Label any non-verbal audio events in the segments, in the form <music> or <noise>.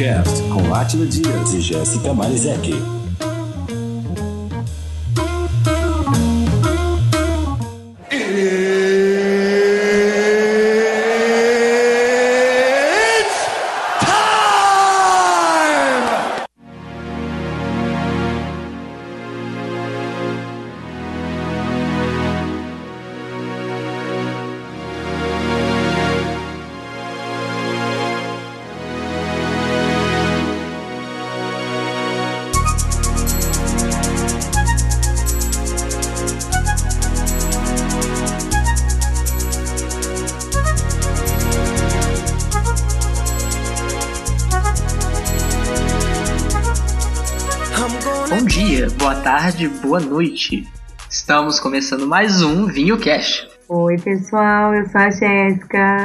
Cast com Atila Dias e Jéssica Marizek. Boa noite. Estamos começando mais um Vinho Cash. Oi, pessoal, eu sou a Jéssica.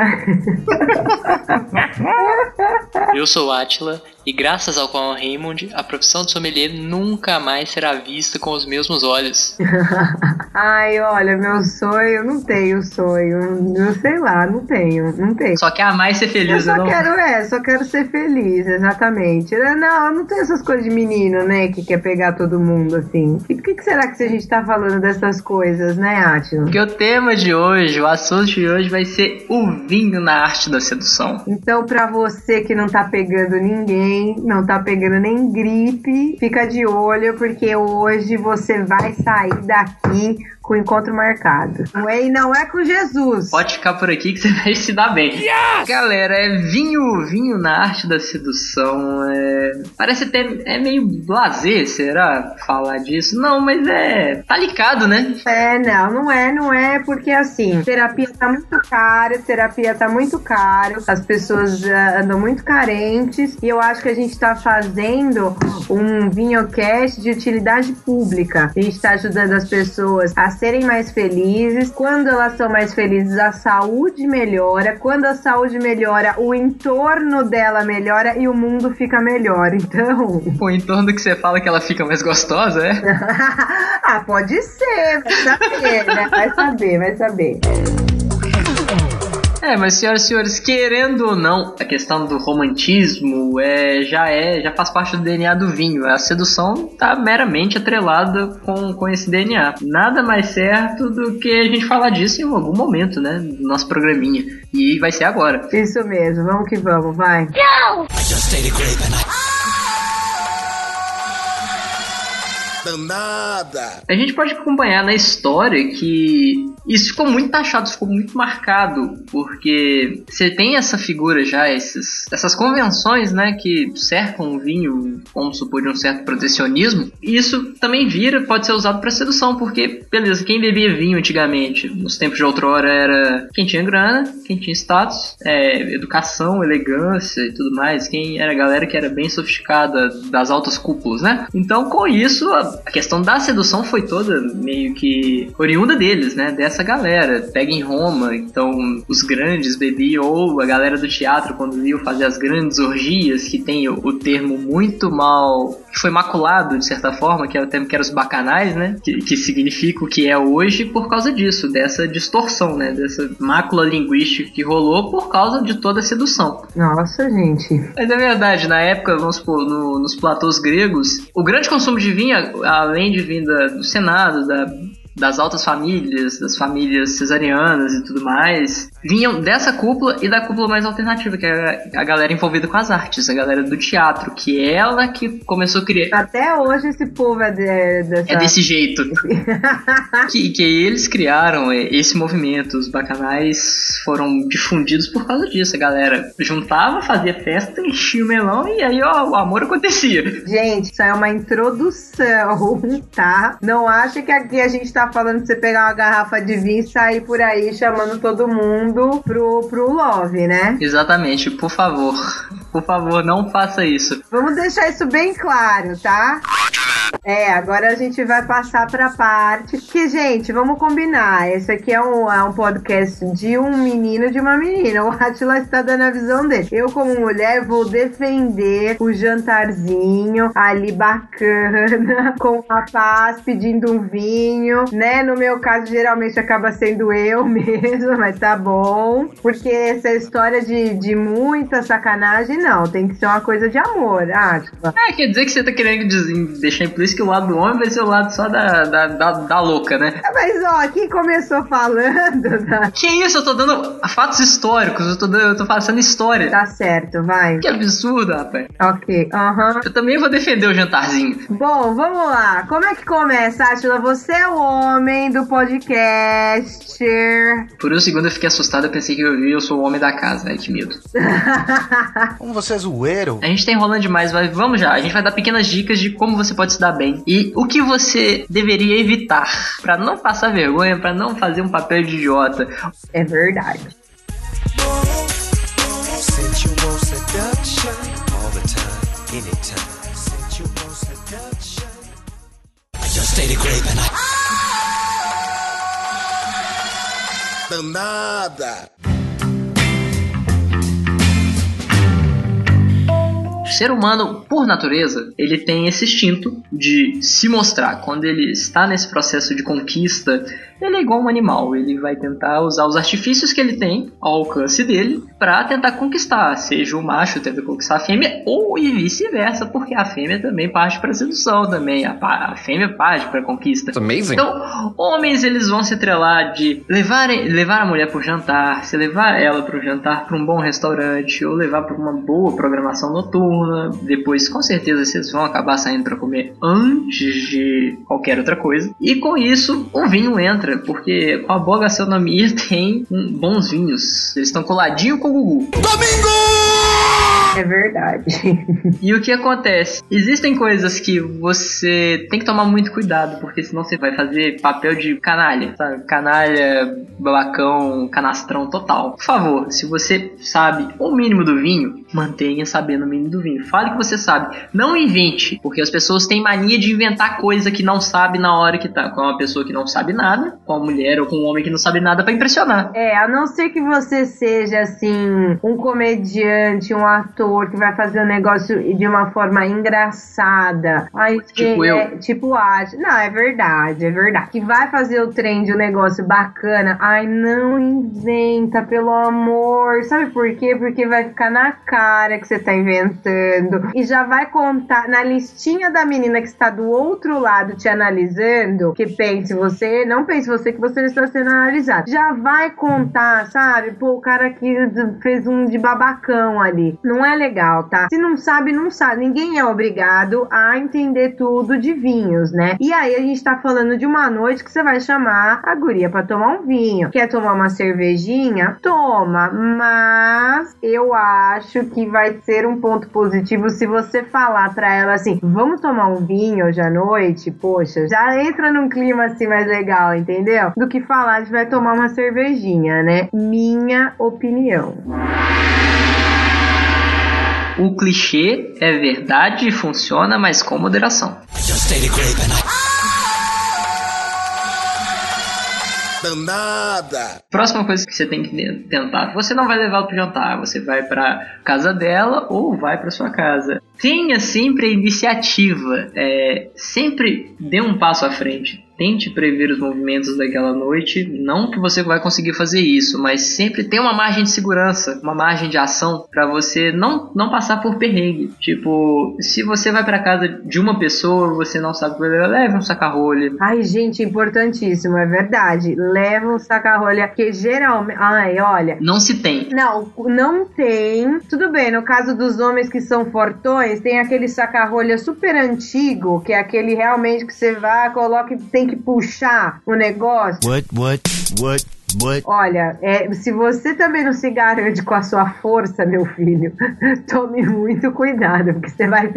eu sou o Atila e graças ao Juan Raymond, a profissão de sommelier nunca mais será vista com os mesmos olhos. <laughs> Ai, olha, meu sonho, não tenho sonho. Eu sei lá, não tenho, não tenho. Só quer amar e ser feliz, eu só não? quero, é, só quero ser feliz, exatamente. Não, eu não tenho essas coisas de menino, né, que quer pegar todo mundo, assim. E por que, que será que a gente tá falando dessas coisas, né, Atila? Porque o tema de hoje, o assunto de hoje vai ser o vinho na arte da sedução. Então, pra você que não tá pegando ninguém, não tá pegando nem gripe, fica de olho porque hoje você vai sair daqui com o encontro marcado. E não é com Jesus. Pode ficar por aqui que você vai se dar bem. Yes! Galera, é vinho, vinho na arte da sedução. É... Parece até é meio blazer, será? Falar disso. Não, mas é. Tá ligado, né? É, não, não é, não é, porque assim, terapia tá muito cara, terapia tá muito caro, as pessoas uh, andam muito carentes e eu acho que a gente tá fazendo um vinhocast de utilidade pública. A gente tá ajudando as pessoas a serem mais felizes. Quando elas são mais felizes, a saúde melhora. Quando a saúde melhora, o entorno dela melhora e o mundo fica melhor. Então. <laughs> O entorno que você fala que ela fica mais gostosa, é? <laughs> ah, pode ser. Vai saber, né? Vai saber, vai saber. É, mas senhoras e senhores, querendo ou não, a questão do romantismo é, já é, já faz parte do DNA do vinho. A sedução tá meramente atrelada com, com esse DNA. Nada mais certo do que a gente falar disso em algum momento, né? Do nosso programinha. E vai ser agora. Isso mesmo, vamos que vamos, vai. Não! Danada. A gente pode acompanhar na história que isso ficou muito taxado, ficou muito marcado, porque você tem essa figura já, esses, essas convenções, né, que cercam o vinho, como supor, de um certo protecionismo, e isso também vira, pode ser usado para sedução, porque, beleza, quem bebia vinho antigamente, nos tempos de outrora, era quem tinha grana, quem tinha status, é, educação, elegância e tudo mais, quem era a galera que era bem sofisticada das altas cúpulas, né? Então, com isso, a, questão da sedução foi toda meio que oriunda deles, né? Dessa galera. Pega em Roma, então os grandes bebiam, ou a galera do teatro, quando viu fazer as grandes orgias, que tem o, o termo muito mal. que foi maculado, de certa forma, que é o termo que era os bacanais, né? Que, que significa o que é hoje por causa disso, dessa distorção, né? Dessa mácula linguística que rolou por causa de toda a sedução. Nossa, gente. Mas é verdade, na época, vamos supor, no, nos platôs gregos, o grande consumo de vinho além de vinda do Senado, da das altas famílias, das famílias cesarianas e tudo mais, vinham dessa cúpula e da cúpula mais alternativa, que é a galera envolvida com as artes, a galera do teatro, que é ela que começou a criar. Até hoje esse povo é, de, dessa... é desse jeito. <laughs> que, que eles criaram esse movimento, os bacanais foram difundidos por causa disso. A galera juntava, fazia festa, enchia o melão e aí ó, o amor acontecia. Gente, isso é uma introdução, <laughs> tá? Não acha que aqui a gente tá falando pra você pegar uma garrafa de vinho e sair por aí chamando todo mundo pro, pro love, né? Exatamente, por favor. Por favor, não faça isso. Vamos deixar isso bem claro, tá? É, agora a gente vai passar pra parte que, gente, vamos combinar. Esse aqui é um, é um podcast de um menino e de uma menina. O Atila está dando a visão dele. Eu, como mulher, vou defender o jantarzinho ali bacana, <laughs> com o rapaz pedindo um vinho, né? No meu caso, geralmente acaba sendo eu <laughs> mesmo, mas tá bom. Porque essa história de, de muita sacanagem, não. Tem que ser uma coisa de amor, Atila. É, quer dizer que você tá querendo deixar implícito que o lado do homem vai ser o lado só da, da, da, da louca, né? Mas ó, quem começou falando. Da... <laughs> Que isso? Eu tô dando fatos históricos, eu tô, dando, eu tô passando história. Tá certo, vai. Que absurdo, rapaz. Ok, aham. Uhum. Eu também vou defender o jantarzinho. Bom, vamos lá. Como é que começa, Atila? Você é o homem do podcast. Por um segundo eu fiquei assustado, eu pensei que eu eu sou o homem da casa. Ai, que medo. <laughs> como você é zoeiro? A gente tá enrolando demais, mas vamos já. A gente vai dar pequenas dicas de como você pode se dar bem. E o que você deveria evitar para não passar vergonha, para não fazer um papel de idiota. É verdade. Danada! Ser humano, por natureza, ele tem esse instinto de se mostrar. Quando ele está nesse processo de conquista, ele é igual um animal. Ele vai tentar usar os artifícios que ele tem ao alcance dele para tentar conquistar, seja o macho tenta conquistar a fêmea ou e vice-versa, porque a fêmea também parte para sedução também. A, a fêmea parte para conquista. It's amazing. Então, homens eles vão se atrelar de levar, levar a mulher para jantar, se levar ela para jantar para um bom restaurante ou levar para uma boa programação noturna. Depois, com certeza, vocês vão acabar saindo para comer antes de qualquer outra coisa. E com isso, o vinho entra, porque com a boa gastronomia <laughs> tem bons vinhos. Eles estão coladinho com o Gugu. Domingo! É verdade. <laughs> e o que acontece? Existem coisas que você tem que tomar muito cuidado, porque senão você vai fazer papel de canalha, sabe? Canalha, babacão, canastrão total. Por favor, se você sabe o mínimo do vinho, mantenha sabendo o mínimo do vinho. Fale que você sabe. Não invente, porque as pessoas têm mania de inventar coisa que não sabe na hora que tá. Com uma pessoa que não sabe nada, com uma mulher ou com um homem que não sabe nada para impressionar. É, a não ser que você seja assim, um comediante, um ator ator que vai fazer o negócio de uma forma engraçada. Aí, tipo eu. É, tipo arte. Não, é verdade, é verdade. Que vai fazer o trem de um negócio bacana. Ai, não inventa, pelo amor. Sabe por quê? Porque vai ficar na cara que você tá inventando. E já vai contar na listinha da menina que está do outro lado te analisando. Que pense você, não pense você que você está sendo analisado. Já vai contar, sabe? Pô, o cara que fez um de babacão ali. Não é legal, tá? Se não sabe, não sabe. Ninguém é obrigado a entender tudo de vinhos, né? E aí a gente tá falando de uma noite que você vai chamar a guria para tomar um vinho. Quer tomar uma cervejinha? Toma, mas eu acho que vai ser um ponto positivo se você falar para ela assim: "Vamos tomar um vinho hoje à noite?". Poxa, já entra num clima assim mais legal, entendeu? Do que falar de vai tomar uma cervejinha, né? Minha opinião. O clichê é verdade e funciona, mas com moderação. Danada! Próxima coisa que você tem que tentar: você não vai levar para jantar, você vai para casa dela ou vai para sua casa. Tenha sempre a iniciativa, é, sempre dê um passo à frente tente prever os movimentos daquela noite. Não que você vai conseguir fazer isso, mas sempre tem uma margem de segurança, uma margem de ação para você não, não passar por perrengue. Tipo, se você vai para casa de uma pessoa, você não sabe leve um saca-rolha. Ai, gente, importantíssimo, é verdade. Leva um saca-rolha, que geralmente. Ai, olha. Não se tem. Não, não tem. Tudo bem, no caso dos homens que são fortões, tem aquele saca-rolha super antigo, que é aquele realmente que você vai, coloca e tem tem que puxar o negócio. What, what, what? But... Olha, é, se você também não se garante com a sua força, meu filho, <laughs> tome muito cuidado, porque você vai. <laughs>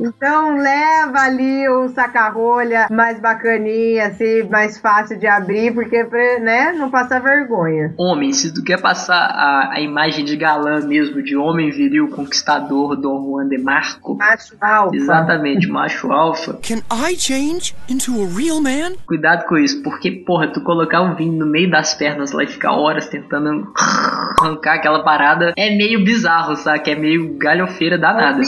então leva ali um saca-rolha mais bacaninha, assim, mais fácil de abrir, porque, né, não passar vergonha. Homem, se tu quer passar a, a imagem de galã mesmo, de homem viril conquistador Dom Juan de Marco. Macho alfa. Exatamente, macho alfa. Can I change into a real man? Cuidado com isso, porque, porra, tu colocar um vinho no meio das pernas lá e ficar horas tentando arrancar aquela parada é meio bizarro, sabe? É meio galhofeira danada.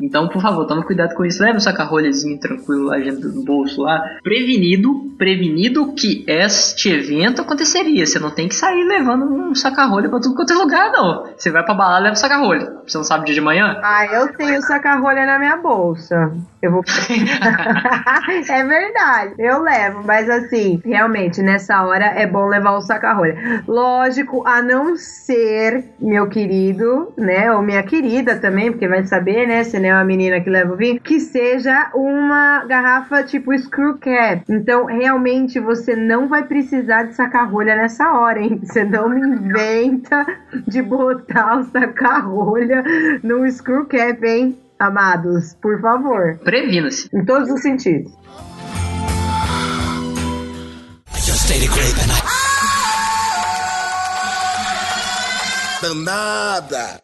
Então, por favor, tome cuidado com isso. Leve um saca-rolhazinho tranquilo lá dentro do bolso lá. Prevenido, prevenido que este evento aconteceria. Você não tem que sair levando um saca-rolha pra tudo quanto é lugar, não. Você vai pra balada e leva um saca-rolha. Você não sabe o dia de manhã? Ah, eu tenho saca-rolha na minha bolsa. Eu vou. <laughs> é verdade, eu levo, mas assim, realmente, nessa hora é bom levar o saca-rolha. Lógico, a não ser, meu querido, né, ou minha querida também, porque vai saber, né, se não é uma menina que leva o vinho, que seja uma garrafa tipo screw cap. Então, realmente, você não vai precisar de saca-rolha nessa hora, hein? Você não me inventa de botar o saca-rolha no screw cap, hein? amados, por favor. Previna-se. Em todos os sentidos. Danada!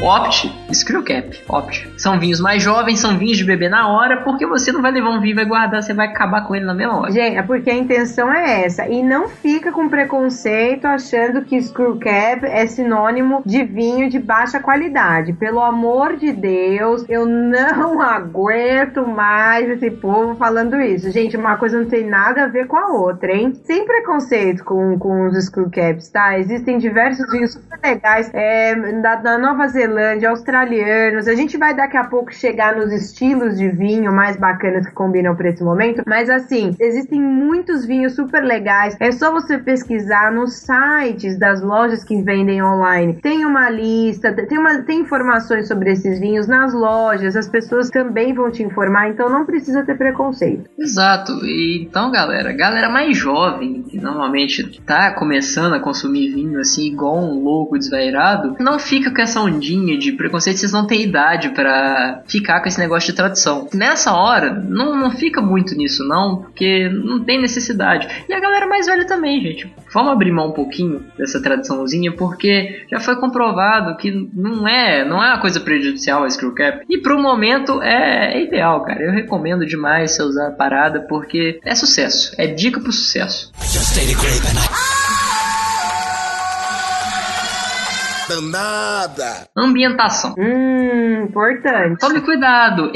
Opte, Screw Cap, opte. São vinhos mais jovens, são vinhos de beber na hora, porque você não vai levar um vinho e vai guardar, você vai acabar com ele na mesma hora. Gente, é porque a intenção é essa. E não fica com preconceito achando que Screw Cap é sinônimo de vinho de baixa qualidade. Pelo amor de Deus, eu não <laughs> aguento mais esse povo falando isso. Gente, uma coisa não tem nada a ver com a outra, hein? Sem preconceito com, com os Screw Caps, tá? Existem diversos vinhos super legais é, da, da Nova Zelândia Zelândia, australianos. A gente vai daqui a pouco chegar nos estilos de vinho mais bacanas que combinam para esse momento. Mas assim, existem muitos vinhos super legais. É só você pesquisar nos sites das lojas que vendem online. Tem uma lista, tem, uma, tem informações sobre esses vinhos nas lojas. As pessoas também vão te informar, então não precisa ter preconceito. Exato. E, então, galera, galera mais jovem, que normalmente tá começando a consumir vinho assim, igual um louco desvairado, não fica com essa ondinha de preconceito, vocês não têm idade para ficar com esse negócio de tradução. Nessa hora, não, não fica muito nisso, não, porque não tem necessidade. E a galera mais velha também, gente. Vamos abrir mão um pouquinho dessa traduçãozinha, porque já foi comprovado que não é, não é uma coisa prejudicial a Screwcap. E pro momento é, é ideal, cara. Eu recomendo demais você usar a parada, porque é sucesso. É dica pro sucesso. Just danada. Ambientação. Hum, importante. Tome cuidado.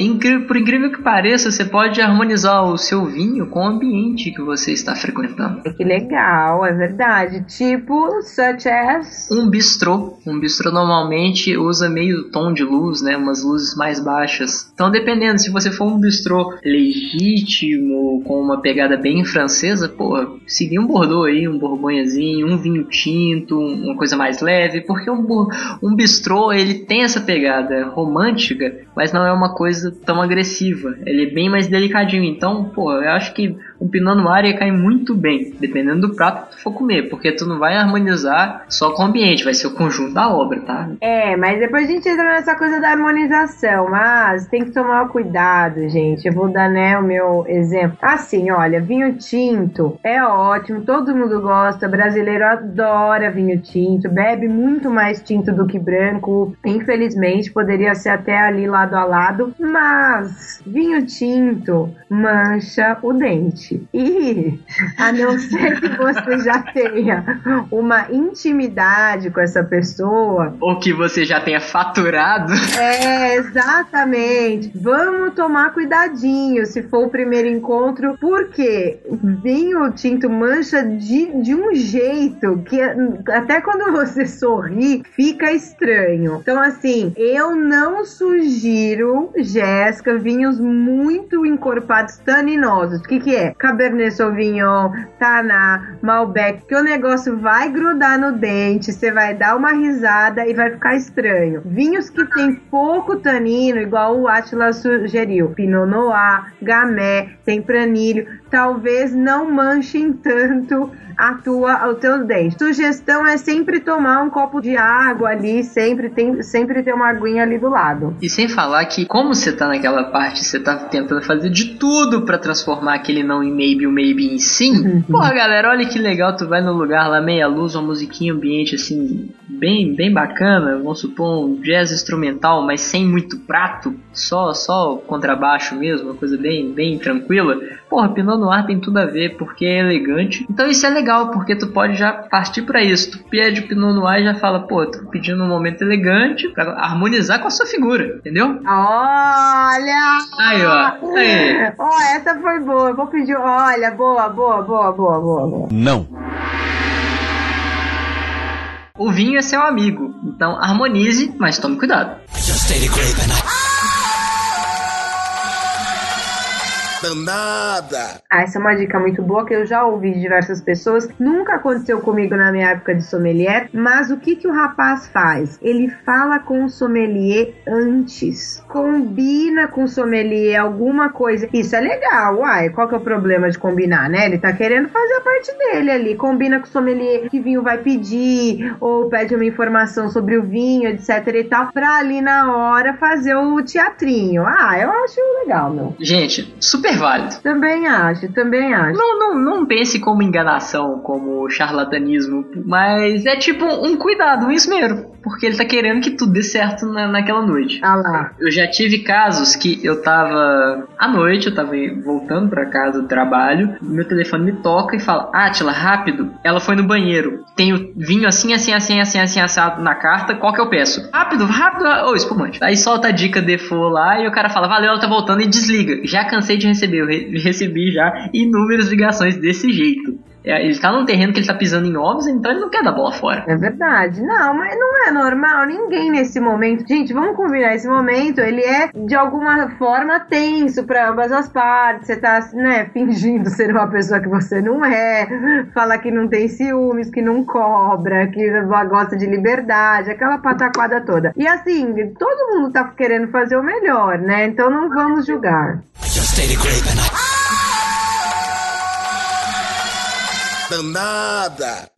Por incrível que pareça, você pode harmonizar o seu vinho com o ambiente que você está frequentando. Que legal, é verdade. Tipo, such as... Um bistrô. Um bistrô normalmente usa meio tom de luz, né? Umas luzes mais baixas. Então, dependendo, se você for um bistrô legítimo, com uma pegada bem francesa, pô, seguir um Bordeaux aí, um borgonhazinho, um vinho tinto, uma coisa mais leve, porque o um, um bistrô, ele tem essa pegada romântica, mas não é uma coisa tão agressiva. Ele é bem mais delicadinho. Então, pô, eu acho que o Pinot Noir ia cair muito bem, dependendo do prato que tu for comer, porque tu não vai harmonizar só com o ambiente, vai ser o conjunto da obra, tá? É, mas depois a gente entra nessa coisa da harmonização, mas tem que tomar cuidado, gente. Eu vou dar, né, o meu exemplo. Assim, olha, vinho tinto é ótimo, todo mundo gosta, brasileiro adora vinho tinto, bebe muito mais tinto do que branco, infelizmente, poderia ser até ali lado a lado, mas vinho tinto mancha o dente. E a não ser que você já tenha uma intimidade com essa pessoa. Ou que você já tenha faturado. É, exatamente. Vamos tomar cuidadinho se for o primeiro encontro, porque vinho tinto mancha de, de um jeito que até quando você sorri fica estranho. Então, assim, eu não sugiro, Jéssica, vinhos muito encorpados, taninosos. O que, que é? Cabernet Sauvignon, Taná, Malbec, que o negócio vai grudar no dente, você vai dar uma risada e vai ficar estranho. Vinhos que tem pouco tanino, igual o Atlas sugeriu, Pinot Noir, Gamay, Tempranilho, talvez não manchem tanto a tua, o teu dente. Sugestão é sempre tomar um copo de água ali, sempre tem, sempre ter uma aguinha ali do lado. E sem falar que como você tá naquela parte, você tá tentando fazer de tudo para transformar aquele não em maybe o maybe sim. Uhum. Porra, galera, olha que legal, tu vai no lugar lá meia luz, uma musiquinha ambiente assim, bem bem bacana, vamos supor um jazz instrumental, mas sem muito prato, só só contrabaixo mesmo, uma coisa bem bem tranquila. Porra, Pinot Noir tem tudo a ver porque é elegante. Então isso é legal, porque tu pode já partir para isso. Tu pede o Pinot Noir e já fala, pô, tô pedindo um momento elegante para harmonizar com a sua figura, entendeu? Olha! Aí, ó. Aí. Ó, oh, essa foi boa. Eu vou pedir. Olha, boa, boa, boa, boa, boa. Não. O vinho é seu amigo, então harmonize, mas tome cuidado. Danada. Ah, essa é uma dica muito boa que eu já ouvi de diversas pessoas. Nunca aconteceu comigo na minha época de sommelier, mas o que que o rapaz faz? Ele fala com o sommelier antes. Combina com o sommelier alguma coisa. Isso é legal, uai. Qual que é o problema de combinar, né? Ele tá querendo fazer a parte dele ali. Combina com o sommelier que vinho vai pedir, ou pede uma informação sobre o vinho, etc e tal, pra ali na hora fazer o teatrinho. Ah, eu acho legal, meu. Gente, super super válido. Também acho, também acho. Não, não, não pense como enganação, como charlatanismo, mas é tipo um cuidado, um esmero. Porque ele tá querendo que tudo dê certo na, naquela noite. Ah lá. Eu já tive casos que eu tava à noite, eu tava voltando para casa do trabalho, meu telefone me toca e fala: Atila, rápido, ela foi no banheiro. Tenho vinho assim, assim, assim, assim, assim, assado na carta, qual que eu peço? Rápido, rápido, ô oh, espumante. Aí solta a dica default lá e o cara fala: Valeu, ela tá voltando e desliga. Já cansei de receber, eu re recebi já inúmeras ligações desse jeito. É, ele tá num terreno que ele tá pisando em ovos, então ele não quer dar bola fora. É verdade. Não, mas não é normal. Ninguém nesse momento. Gente, vamos combinar. Esse momento, ele é de alguma forma tenso para ambas as partes. Você tá, né, fingindo ser uma pessoa que você não é. Fala que não tem ciúmes, que não cobra, que gosta de liberdade, aquela pataquada toda. E assim, todo mundo tá querendo fazer o melhor, né? Então não vamos julgar. Danada.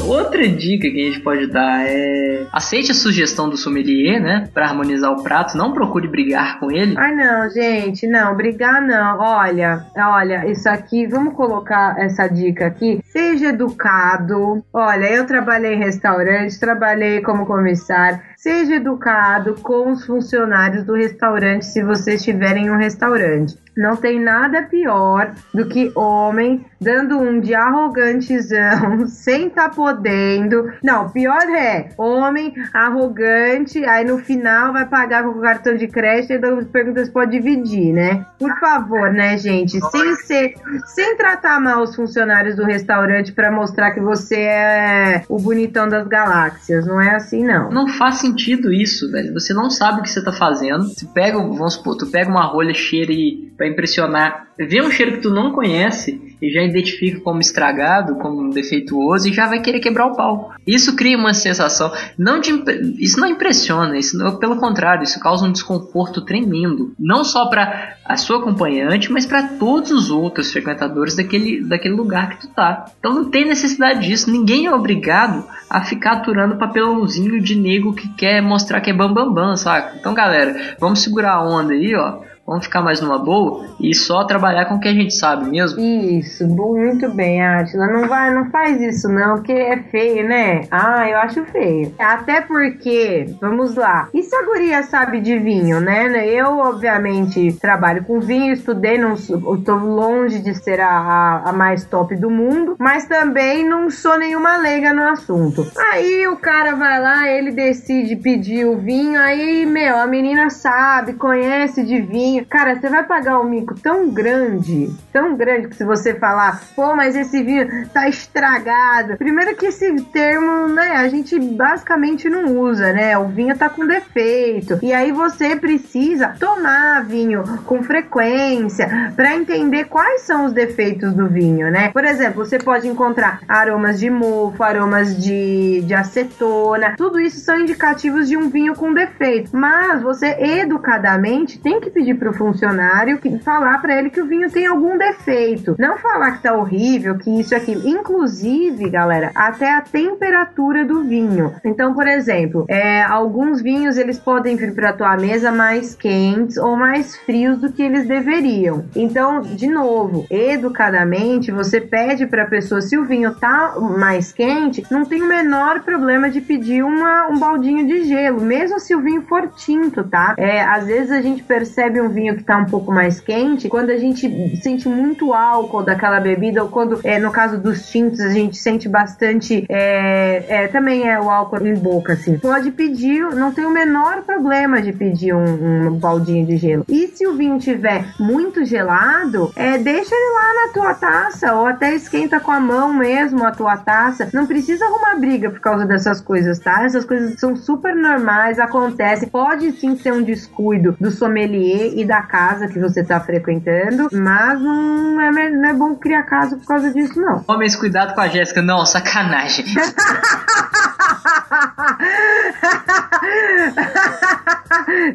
Outra dica que a gente pode dar é aceite a sugestão do sommelier, né, para harmonizar o prato, não procure brigar com ele. Ai não, gente, não, brigar não. Olha, olha, isso aqui, vamos colocar essa dica aqui. Seja educado. Olha, eu trabalhei em restaurante, trabalhei como comissário. Seja educado com os funcionários do restaurante se vocês tiverem um restaurante. Não tem nada pior do que homem dando um de arrogantezão, <laughs> sem tá podendo. Não, pior é homem arrogante, aí no final vai pagar com o cartão de crédito e pergunta se pode dividir, né? Por favor, né, gente? Sem ser, sem tratar mal os funcionários do restaurante para mostrar que você é o bonitão das galáxias. Não é assim, não. Não faz sentido isso, velho. Você não sabe o que você tá fazendo. Você pega, vamos supor, tu pega uma rolha cheia e para impressionar, vê um cheiro que tu não conhece e já identifica como estragado, como defeituoso e já vai querer quebrar o pau. Isso cria uma sensação, não de, isso não impressiona, isso pelo contrário, isso causa um desconforto tremendo, não só para a sua acompanhante, mas para todos os outros frequentadores daquele, daquele lugar que tu tá. Então não tem necessidade disso, ninguém é obrigado a ficar aturando papelãozinho de nego que quer mostrar que é bambambam, bam, bam, saca? Então galera, vamos segurar a onda aí, ó Vamos ficar mais numa boa e só trabalhar com o que a gente sabe mesmo. Isso, muito bem, Atila. Não vai, não faz isso não, porque é feio, né? Ah, eu acho feio. Até porque, vamos lá. E se a guria sabe de vinho, né? Eu, obviamente, trabalho com vinho, estudei, não estou longe de ser a, a, a, mais top do mundo, mas também não sou nenhuma leiga no assunto. Aí o cara vai lá, ele decide pedir o vinho, aí, meu, a menina sabe, conhece de vinho Cara, você vai pagar um mico tão grande, tão grande, que se você falar, pô, mas esse vinho tá estragado. Primeiro que esse termo, né, a gente basicamente não usa, né? O vinho tá com defeito. E aí você precisa tomar vinho com frequência para entender quais são os defeitos do vinho, né? Por exemplo, você pode encontrar aromas de mofo, aromas de, de acetona. Tudo isso são indicativos de um vinho com defeito. Mas você educadamente tem que pedir pro funcionário que, falar para ele que o vinho tem algum defeito. Não falar que tá horrível, que isso aqui. Inclusive, galera, até a temperatura do vinho. Então, por exemplo, é, alguns vinhos eles podem vir para tua mesa mais quentes ou mais frios do que eles deveriam. Então, de novo, educadamente, você pede para pessoa se o vinho tá mais quente, não tem o menor problema de pedir uma, um baldinho de gelo, mesmo se o vinho for tinto, tá? É, às vezes a gente percebe um vinho que tá um pouco mais quente quando a gente sente muito álcool daquela bebida, ou quando, é, no caso dos tintos, a gente sente bastante. É, é, também é o álcool em boca, assim. Pode pedir, não tem o menor problema de pedir um, um baldinho de gelo. E se o vinho tiver muito gelado, é, deixa ele lá na tua taça, ou até esquenta com a mão mesmo a tua taça. Não precisa arrumar briga por causa dessas coisas, tá? Essas coisas são super normais, acontecem. Pode sim ser um descuido do sommelier e da casa que você tá frequentando, mas não é, não é bom criar caso por causa disso, não. Homens, cuidado com a Jéssica. Não, sacanagem. <laughs>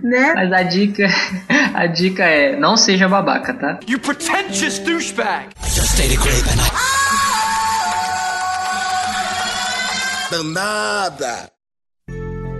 né? Mas a dica, a dica é não seja babaca, tá? You pretentious douchebag. Just stay Danada.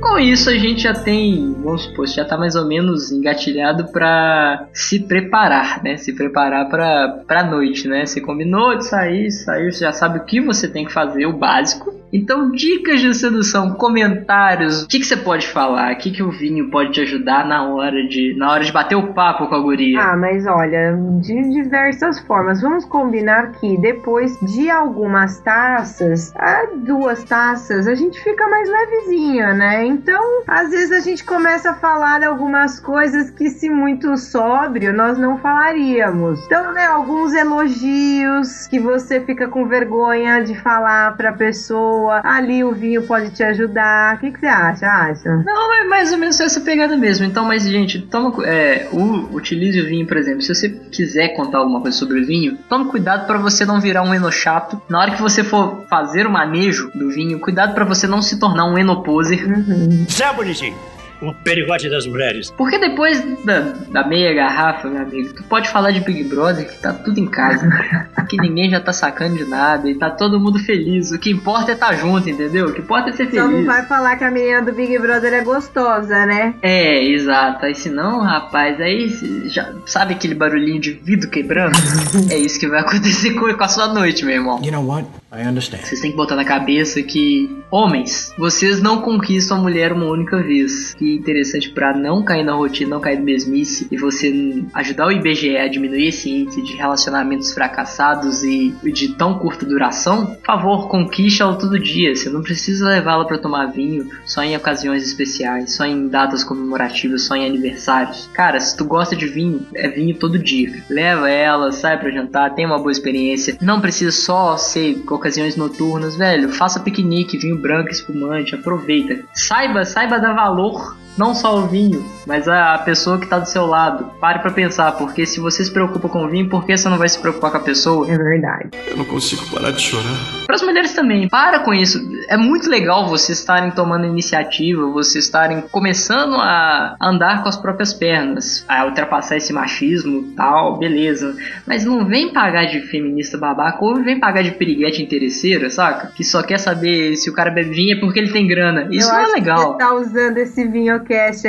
Com isso a gente já tem, vamos supor, já tá mais ou menos engatilhado para se preparar, né? Se preparar para para noite, né? Você combinou de sair, saiu, você já sabe o que você tem que fazer, o básico. Então, dicas de sedução, comentários, o que, que você pode falar? O que, que o vinho pode te ajudar na hora de na hora de bater o papo com a guria? Ah, mas olha, de diversas formas. Vamos combinar que depois de algumas taças, a duas taças, a gente fica mais levezinha, né? Então, às vezes a gente começa a falar algumas coisas que, se muito sóbrio, nós não falaríamos. Então, né, alguns elogios que você fica com vergonha de falar pra pessoa. Ali o vinho pode te ajudar. O que, que você acha? Acha? Não, é mais ou menos essa pegada mesmo. Então, mas, gente, toma, é, o, utilize o vinho, por exemplo. Se você quiser contar alguma coisa sobre o vinho, tome cuidado para você não virar um enochato. Na hora que você for fazer o manejo do vinho, cuidado para você não se tornar um enoposer. Uhum. Zé Bonitinho o perigote das mulheres. Porque depois da, da meia garrafa, meu amigo, tu pode falar de Big Brother que tá tudo em casa. <laughs> que ninguém já tá sacando de nada e tá todo mundo feliz. O que importa é estar tá junto, entendeu? O que importa é ser feliz. Só não vai falar que a menina do Big Brother é gostosa, né? É, exato. Aí se não, rapaz, aí já sabe aquele barulhinho de vidro quebrando? <laughs> é isso que vai acontecer com, com a sua noite, meu irmão. You know what? I understand. Vocês têm que botar na cabeça que, homens, vocês não conquistam a mulher uma única vez. Que interessante para não cair na rotina, não cair no mesmice e você ajudar o IBGE a diminuir esse índice de relacionamentos fracassados e de tão curta duração, por favor, conquiste-la todo dia. Você não precisa levá-la para tomar vinho só em ocasiões especiais, só em datas comemorativas, só em aniversários. Cara, se tu gosta de vinho, é vinho todo dia. Leva ela, sai para jantar, tem uma boa experiência. Não precisa só ser ocasiões noturnas, velho. Faça piquenique, vinho branco, espumante, aproveita. Saiba, saiba dar valor não só o vinho, mas a pessoa que está do seu lado. Pare para pensar, porque se você se preocupa com o vinho, por que você não vai se preocupar com a pessoa? É verdade. Eu não consigo parar de chorar. Para as mulheres também, para com isso. É muito legal vocês estarem tomando iniciativa, vocês estarem começando a andar com as próprias pernas, a ultrapassar esse machismo tal, beleza. Mas não vem pagar de feminista babaca ou vem pagar de piriguete interesseira, saca? Que só quer saber se o cara bebe vinho é porque ele tem grana. Isso Eu não é legal. Que você tá usando esse vinho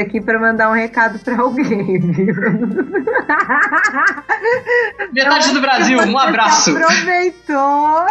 aqui para mandar um recado para alguém, viu? Metade do Brasil, um abraço. aproveitou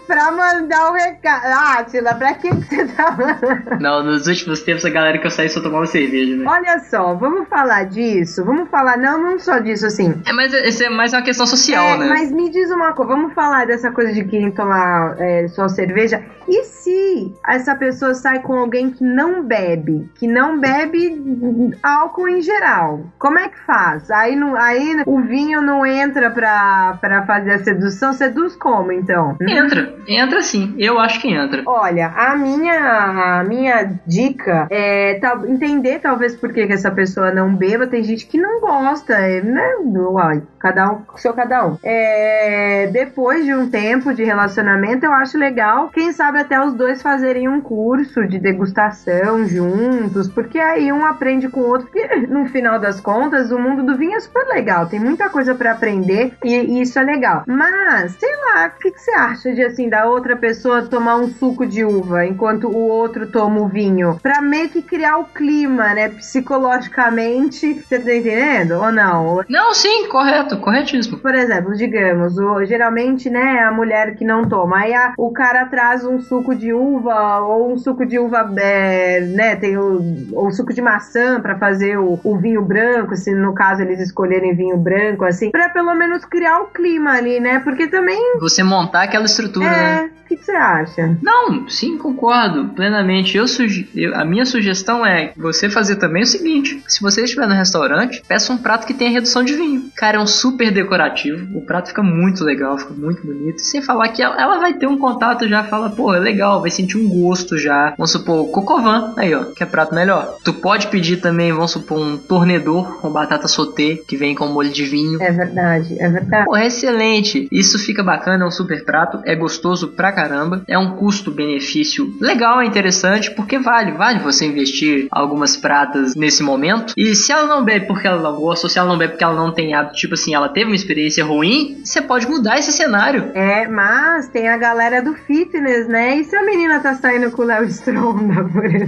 <laughs> pra mandar um recado. Ah, Tila, pra que você tá mandando? Não, nos últimos tempos a galera que eu saí só tomava cerveja, né? Olha só, vamos falar disso. Vamos falar, não, não só disso, assim. É, mas isso é mais uma questão social, é, né? Mas me diz uma coisa, vamos falar dessa coisa de quem tomar é, só cerveja. E se essa pessoa sai com alguém que não bebe, que não bebe álcool em geral? Como é que faz? Aí, não, aí o vinho não entra pra, pra fazer a sedução? Seduz como, então? Entra, entra sim. Eu acho que entra. Olha, a minha, a minha dica é tal, entender talvez por que, que essa pessoa não beba. Tem gente que não gosta, é, né? Uai, cada um, seu cada um. É, depois de um tempo de relacionamento, eu acho legal. Quem sabe até os dois fazerem um curso de degustação juntos, porque aí um aprende com o outro, porque <laughs> no final das contas o mundo do vinho é super legal, tem muita coisa para aprender e, e, isso é legal. Mas, sei lá, o que, que, você acha de assim, da outra pessoa tomar um suco de uva enquanto o outro toma o vinho? Pra meio que criar o clima, né, psicologicamente, você tá entendendo ou não? Não, sim, correto, corretíssimo. Por exemplo, digamos, o, geralmente, né, a mulher que não toma, aí a, o cara traz um suco de uva ou um suco de uva, é, né? Tem o, ou suco de maçã para fazer o, o, vinho branco, se no caso eles escolherem vinho branco, assim, para pelo menos criar o clima ali, né? Porque também. Você montar aquela estrutura, é, né? O que, você acha? Não, sim, concordo plenamente. Eu, suge... Eu, a minha sugestão é você fazer também o seguinte: se você estiver no restaurante, peça um prato que tenha redução de vinho. Cara, é um super decorativo. O prato fica muito legal, fica muito bonito. Sem falar que ela, ela vai ter um contato já, fala, pô, é legal, vai sentir um gosto já. Vamos supor, cocovan, aí ó, que é prato melhor. Tu pode pedir também, vamos supor, um tornedor com batata sauté, que vem com molho de vinho. É verdade, é verdade. Pô, é excelente. Isso fica bacana, é um super prato, é gostoso pra caramba, é um custo-benefício legal, é interessante, porque vale, vale você investir algumas pratas nesse momento. E se ela não bebe porque ela não gosta, ou se ela não bebe porque ela não tem hábito, tipo assim, ela teve uma experiência ruim, você pode mudar esse cenário. É, mas tem a galera do fitness, né? E se a menina tá saindo com o Léo Stronda, por exemplo?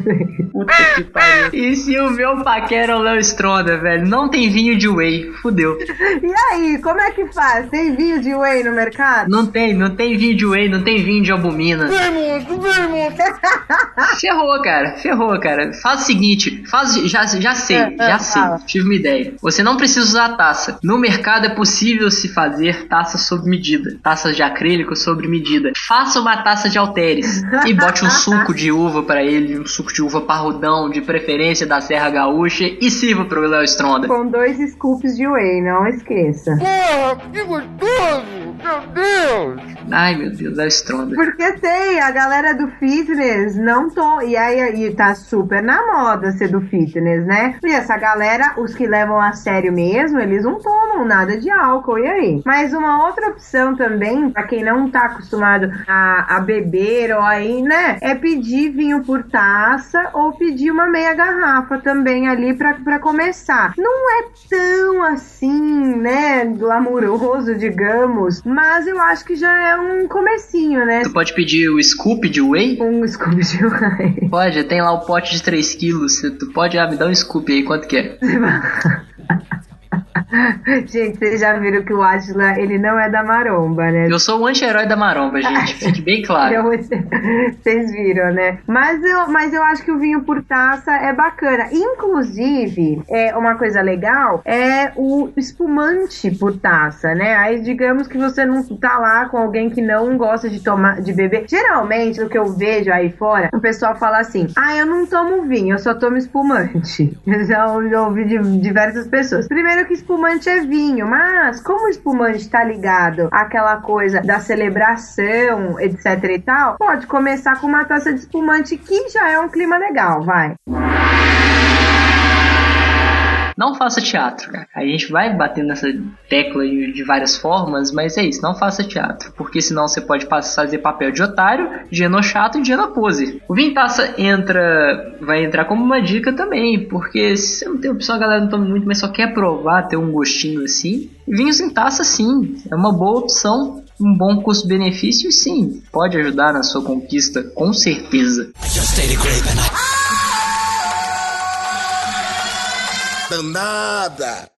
Puta que <laughs> pariu. E se o meu paquera é o Léo Stronda, velho? Não tem vinho de whey, fudeu. E aí, como é que faz? Tem vinho de whey no mercado? Não tem, não tem vinho de whey, não tem vinho de albumina. Vem, moço, vem, moço. <laughs> Ferrou, cara, ferrou, cara. Faz o seguinte, faz, já, já sei, é, já é, sei, fala. tive uma ideia. Você não precisa usar taça. No mercado é possível se fazer taça sob medida. Taças de acrílico sob medida. Faça uma taça de halteres e bote um suco de uva para ele, um suco de uva parrudão, de preferência da Serra Gaúcha, e sirva pro Léo Stronda. Com dois scoops de whey, não esqueça. Porra, que gostoso! Meu Deus! Ai, meu Deus, Léo Stronda. Porque tem, a galera do fitness não tô. E aí e tá super na moda ser do fitness, né? E essa galera, os que levam a sério mesmo, eles não tomam nada de álcool, e aí? Mas uma outra opção também, para quem não tá acostumado a, a beber ou aí, né? É pedir vinho por taça ou pedir uma meia garrafa também ali para começar. Não é tão assim, né, glamuroso, digamos, mas eu acho que já é um comecinho, né? Tu pode pedir o scoop de whey? Um scoop de whey. <laughs> Pode, tem lá o pote de 3 quilos. Tu pode, ah, me dá um scoop aí, quanto que é? <laughs> <laughs> gente, vocês já viram que o Atila, ele não é da maromba, né? Eu sou o anti-herói da maromba, gente. Fique bem <laughs> claro. Vocês viram, né? Mas eu, mas eu acho que o vinho por taça é bacana. Inclusive, é uma coisa legal é o espumante por taça, né? Aí digamos que você não tá lá com alguém que não gosta de tomar, de beber. Geralmente, o que eu vejo aí fora, o pessoal fala assim: ah, eu não tomo vinho, eu só tomo espumante. <laughs> Eu já ouvi de diversas pessoas. Primeiro que espumante é vinho, mas como o espumante está ligado àquela coisa da celebração, etc e tal, pode começar com uma taça de espumante que já é um clima legal, vai. Não faça teatro, cara. A gente vai batendo nessa tecla de, várias formas, mas é isso, não faça teatro. Porque senão você pode fazer papel de otário, de enochato e de enopose. O Vintaça entra, vai entrar como uma dica também, porque se você não tem opção, a galera não toma muito, mas só quer provar, ter um gostinho assim. Vinhos em taça, sim, é uma boa opção um bom custo-benefício, sim, pode ajudar na sua conquista, com certeza. Danada!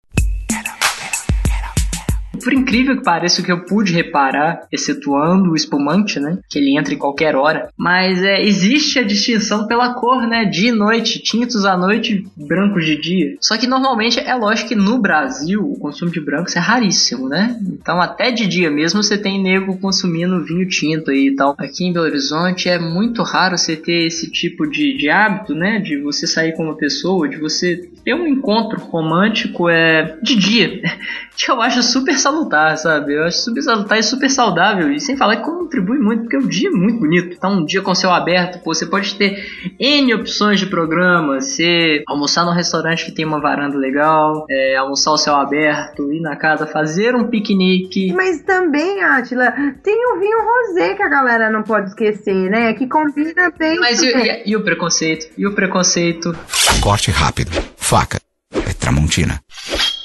Por incrível que pareça, o que eu pude reparar, excetuando o espumante, né? Que ele entra em qualquer hora. Mas é, existe a distinção pela cor, né? Dia e noite, tintos à noite, brancos de dia. Só que normalmente é lógico que no Brasil o consumo de brancos é raríssimo, né? Então até de dia mesmo você tem nego consumindo vinho tinto e tal. Aqui em Belo Horizonte é muito raro você ter esse tipo de, de hábito, né? De você sair com uma pessoa, de você ter um encontro romântico é de dia. <laughs> Que eu acho super salutar, sabe? Eu acho super salutar e super saudável. E sem falar que contribui muito, porque o dia é muito bonito. Então, um dia com céu aberto, pô, você pode ter N opções de programa. Você almoçar num restaurante que tem uma varanda legal, é, almoçar ao céu aberto, ir na casa, fazer um piquenique. Mas também, Atila, tem o vinho rosé que a galera não pode esquecer, né? Que combina bem. Mas e, e, e o preconceito? E o preconceito? Corte rápido. Faca. É Tramontina.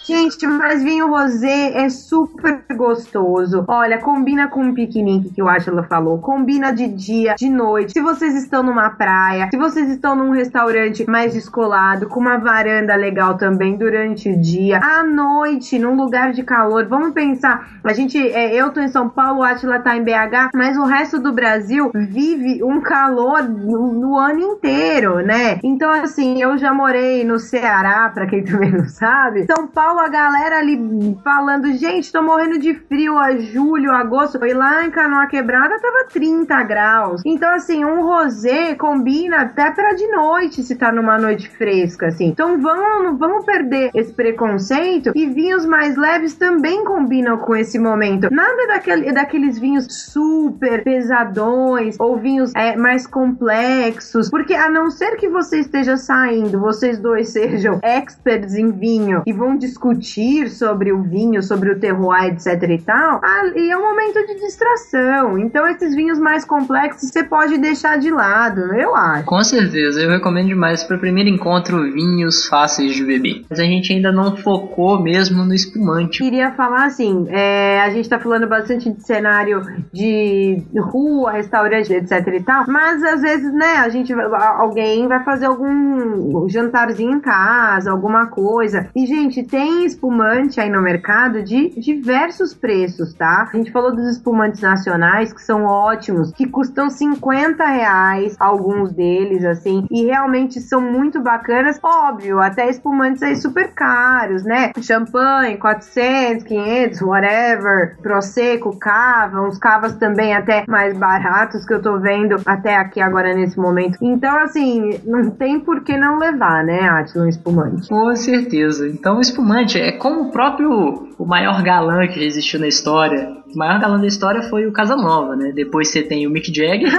Gente, mas vinho rosé é super gostoso. Olha, combina com um piquenique que o Ashla falou. Combina de dia, de noite. Se vocês estão numa praia, se vocês estão num restaurante mais descolado, com uma varanda legal também durante o dia, à noite, num lugar de calor. Vamos pensar, a gente, é, eu tô em São Paulo, o Atila tá em BH, mas o resto do Brasil vive um calor no, no ano inteiro, né? Então, assim, eu já morei no Ceará, pra quem também não sabe. São Paulo a galera ali falando, gente, tô morrendo de frio a julho, agosto. E lá em Canoa Quebrada tava 30 graus. Então, assim, um rosé combina até pra de noite, se tá numa noite fresca, assim. Então, vamos, vamos perder esse preconceito. E vinhos mais leves também combinam com esse momento. Nada daquele, daqueles vinhos super pesadões ou vinhos é, mais complexos. Porque a não ser que você esteja saindo, vocês dois <laughs> sejam experts em vinho e vão discutir discutir sobre o vinho, sobre o terroir, etc e tal, e é um momento de distração. Então esses vinhos mais complexos você pode deixar de lado, eu acho. Com certeza, eu recomendo demais para o primeiro encontro vinhos fáceis de beber. Mas a gente ainda não focou mesmo no espumante. Queria falar assim, é, a gente tá falando bastante de cenário de rua, restaurante, etc e tal, mas às vezes, né, a gente alguém vai fazer algum jantarzinho em casa, alguma coisa. E gente, tem espumante aí no mercado de diversos preços, tá? A gente falou dos espumantes nacionais, que são ótimos, que custam 50 reais, alguns deles, assim, e realmente são muito bacanas. Óbvio, até espumantes aí super caros, né? Champanhe, 400, 500, whatever. Prosecco, cava, uns cavas também até mais baratos que eu tô vendo até aqui agora nesse momento. Então, assim, não tem por que não levar, né, Atila, um espumante. Com certeza. Então, espumante é como o próprio o maior galã que já existiu na história. O maior galã da história foi o Casanova, né? Depois você tem o Mick Jagger. <laughs>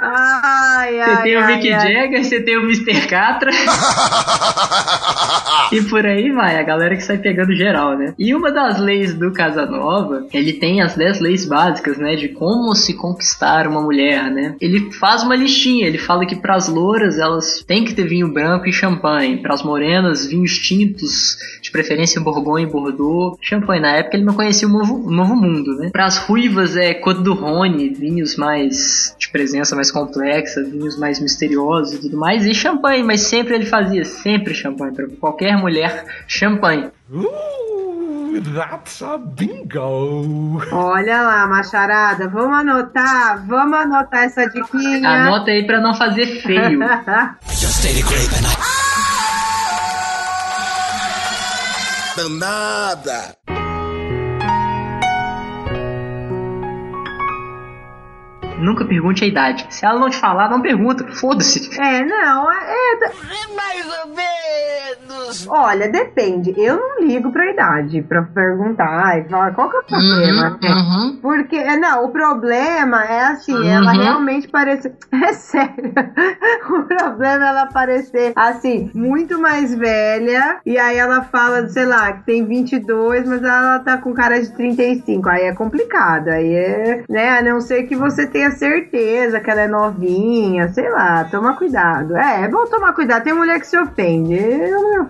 ai, você ai, tem ai, o Mick ai. Jagger, você tem o Mr. Catra. <laughs> e por aí vai, a galera que sai pegando geral, né? E uma das leis do Casanova, ele tem as 10 leis básicas, né? De como se conquistar uma mulher, né? Ele faz uma listinha, ele fala que pras louras elas têm que ter vinho branco e champanhe, pras morenas, vinhos tintos, de preferência Borgonha e Bordeaux, champanhe. Na época ele não conhecia o novo, o novo mundo, né? Pras ruivas é Côte do Rhône, vinhos mais de presença mais complexa, vinhos mais misteriosos e tudo mais, e champanhe, mas sempre ele fazia, sempre champanhe, para qualquer mulher, champanhe. Ooh, that's a bingo! Olha lá, macharada, vamos anotar, vamos anotar essa diquinha. Anota aí para não fazer feio. <laughs> Just ate a grape and I... Danada! Nunca pergunte a idade. Se ela não te falar, não pergunta. Foda-se. É, não, é. Mais ou menos! Olha, depende. Eu não ligo pra idade pra perguntar e falar qual que é o problema. Uhum, uhum. Porque, é, não, o problema é assim, Uhum. ela realmente parece. <laughs> É sério. O problema é ela parecer, assim, muito mais velha. E aí ela fala, sei lá, que tem 22, mas ela tá com cara de 35. Aí é complicado. Aí é, né? A não ser que você tenha certeza que ela é novinha, sei lá, toma cuidado. É, é bom tomar cuidado. Tem mulher que se ofende. Eu não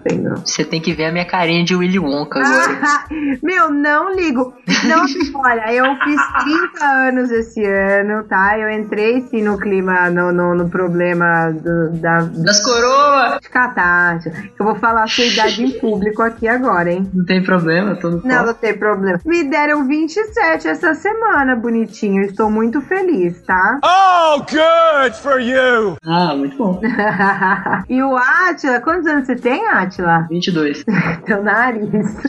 Você tem que ver a minha carinha de Willy Wonka agora. <laughs> Meu, não ligo. Não, olha, eu fiz 30 anos esse ano, tá? Eu entrei sim no clima, no, no, no problema do, da, das coroas. De catástrofe. Eu vou falar a sua idade em público aqui agora, hein? Não tem problema, tô no Não, não tem problema. Me deram 27 essa semana, bonitinho. Estou muito feliz, tá? Oh, good for you! Ah, muito bom. <laughs> e o Atila, quantos anos você tem, Atila? 22. <laughs> Teu nariz. <laughs>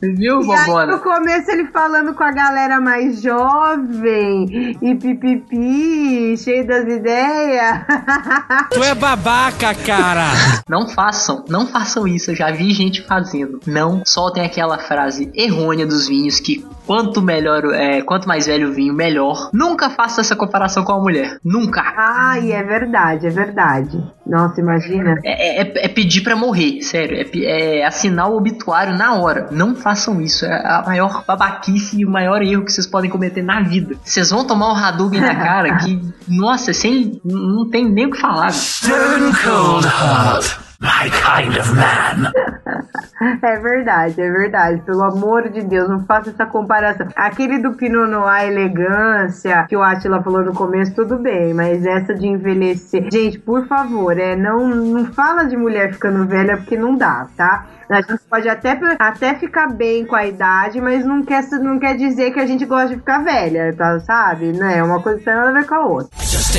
Viu, Bobona? no começo ele falando com a galera mais jovem e pipipi, cheio das ideias. tu é babaca, cara! Não façam, não façam isso. Eu já vi gente fazendo. Não soltem aquela frase errônea dos vinhos que quanto melhor, é, quanto mais velho o vinho, melhor. Nunca faça essa comparação com a mulher. Nunca. Ai, é verdade, é verdade. Nossa, imagina. É, é, é pedir para morrer, sério. É, é, assinar o obituário na hora. Não façam isso. É a maior babaquice e o maior erro que vocês podem cometer na vida. Vocês vão tomar um Hadouken na cara que, <laughs> nossa, sem, não tem nem o que falar. Stone Cold Heart. My kind of man. <laughs> <laughs> É verdade, é verdade. Pelo amor de Deus, não faça essa comparação. Aquele do Pinot Noir elegância, que o Atila falou no começo, tudo bem, mas essa de envelhecer. Gente, por favor, é, não, não fala de mulher ficando velha porque não dá, tá? A gente pode até, até ficar bem com a idade, mas não quer, não quer dizer que a gente gosta de ficar velha, tá, sabe? Né? Uma coisa tem nada a ver com a outra. Just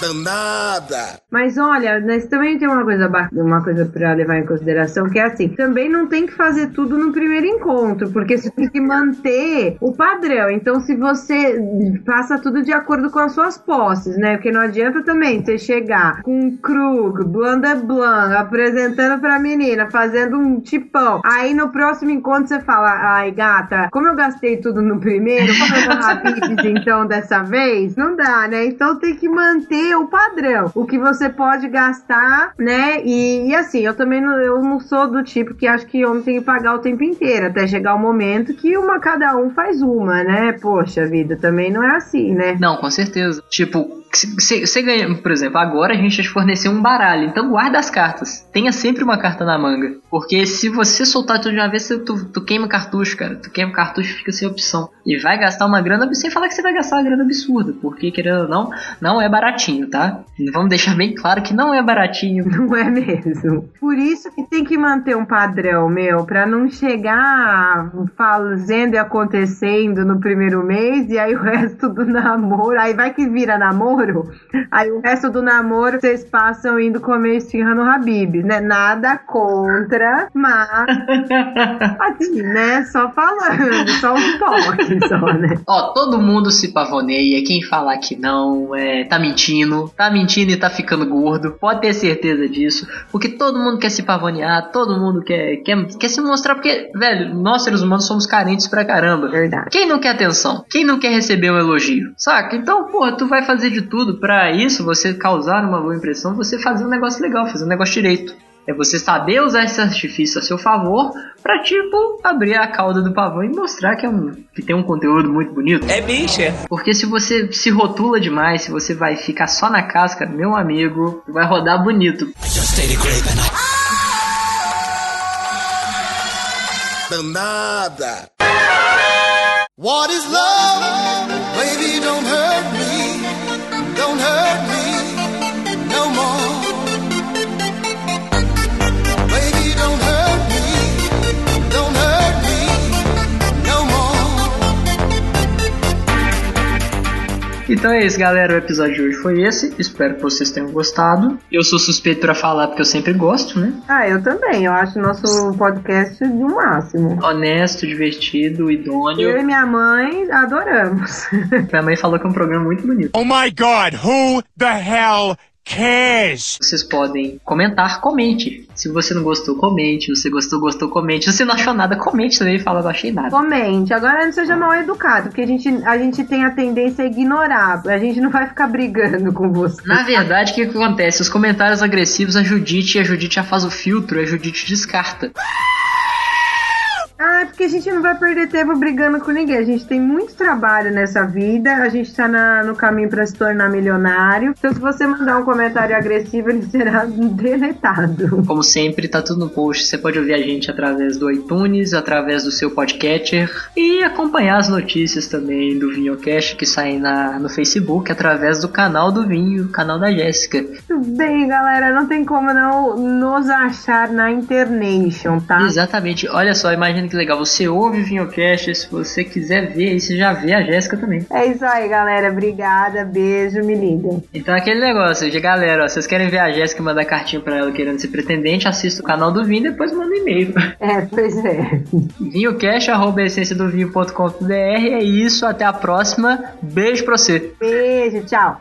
danada. Mas olha, nós também tem uma coisa uma coisa para levar em consideração que é assim, também não tem que fazer tudo no primeiro encontro, porque você tem que manter o padrão. Então, se você passa tudo de acordo com as suas posses, né? Porque não adianta também você chegar com um Krug, Blanda Blanc, apresentando pra menina, fazendo um tipão. Aí no próximo encontro você fala: ai, gata, como eu gastei tudo no primeiro, vou fazer rapidez então dessa vez? Não dá, né? Então tem que manter o padrão, o que você pode gastar, né? E, e, assim, eu também não, eu não sou do tipo que acho que homem tem que pagar o tempo inteiro, até chegar o momento que uma cada um faz uma, né? Poxa vida, também não é assim, né? Não, com certeza. Tipo, você ganha, por exemplo, agora a gente te forneceu um baralho, então guarda as cartas. Tenha sempre uma carta na manga. Porque se você soltar tudo de uma vez, tu, tu queima cartucho, cara. Tu queima cartucho fica sem opção. E vai gastar uma grana sem falar que você vai gastar uma grana absurda. Porque, querendo ou não, não é baratinho, tá? Vamos deixar bem claro que não é baratinho. <laughs> Não é mesmo. Por isso que tem que manter um padrão, meu, pra não chegar fazendo e acontecendo no primeiro mês e aí o <laughs> resto do namoro. Aí vai que vira namoro namoro. Aí o resto do namoro vocês passam indo comer esfirra no Habib, né? Nada contra, mas <laughs> assim, né? Só falando, só um toque só, né? <laughs> Ó, todo mundo se pavoneia, quem falar que não, é, tá mentindo, tá mentindo e tá ficando gordo, pode ter certeza disso, porque todo mundo quer se pavonear, todo mundo quer, quer, quer se mostrar, porque, velho, nós seres humanos somos carentes pra caramba. Verdade. Quem não quer atenção? Quem não quer receber um elogio? Saca? Então, pô, tu vai fazer de tudo para isso, você causar uma boa impressão, você fazer um negócio legal, fazer um negócio direito. É você saber usar esse artifício a seu favor pra, tipo, abrir a cauda do pavão e mostrar que, é um, que tem um conteúdo muito bonito. É bicha. Porque se você se rotula demais, se você vai ficar só na casca, meu amigo, vai rodar bonito. Danada. What is love? Baby, don't hurt me. Don't hurt me Então é isso, galera. O episódio de hoje foi esse. Espero que vocês tenham gostado. Eu sou suspeito para falar porque eu sempre gosto, né? Ah, eu também. Eu acho nosso podcast de um máximo. Honesto, divertido, idôneo. Eu e minha mãe adoramos. <laughs> minha mãe falou que é um programa muito bonito. Oh my god, who the hell cares? Vocês podem comentar, comente. Se você não gostou, comente. Se você gostou, gostou, comente. Se você não achou nada, comente também e fala, não achei nada. Comente. Agora não seja mal educado, porque a gente, a gente tem a tendência a ignorar. A gente não vai ficar brigando com você. Na verdade, o que, que acontece? Os comentários agressivos, a Judite, a Judite já faz o filtro, a Judite descarta. Ah, porque a gente não vai perder tempo brigando com ninguém. A gente tem muito trabalho nessa vida, a gente tá na, no caminho para se tornar milionário. Então, se você mandar um comentário agressivo, ele <laughs> será deletado. Como sempre, tá tudo no post. Você pode ouvir a gente através do iTunes, através do seu podcatcher e acompanhar as notícias também do Vinhocast que saem na, no Facebook através do canal do Vinho, canal da Jéssica. Bem, galera. Não tem como não nos achar na Internation, tá? Exatamente. Olha só, imagina que legal. Você ouve o Vinhocast, se você quiser ver, aí você já vê a Jéssica também. É isso aí, galera. Obrigada. Beijo, me liga. Então, aquele negócio de galera, ó, vocês querem ver a Jéssica mandar cartinha pra ela querendo ser pretendente, assista o canal do Vinho e depois manda um e-mail. <laughs> É, pois é. Vinhocast, arroba essência do vinho.com.br. É isso, até a próxima. Beijo pra você. Beijo, tchau.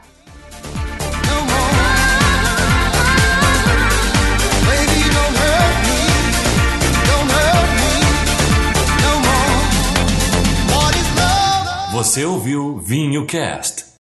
Você ouviu Vinho Cast.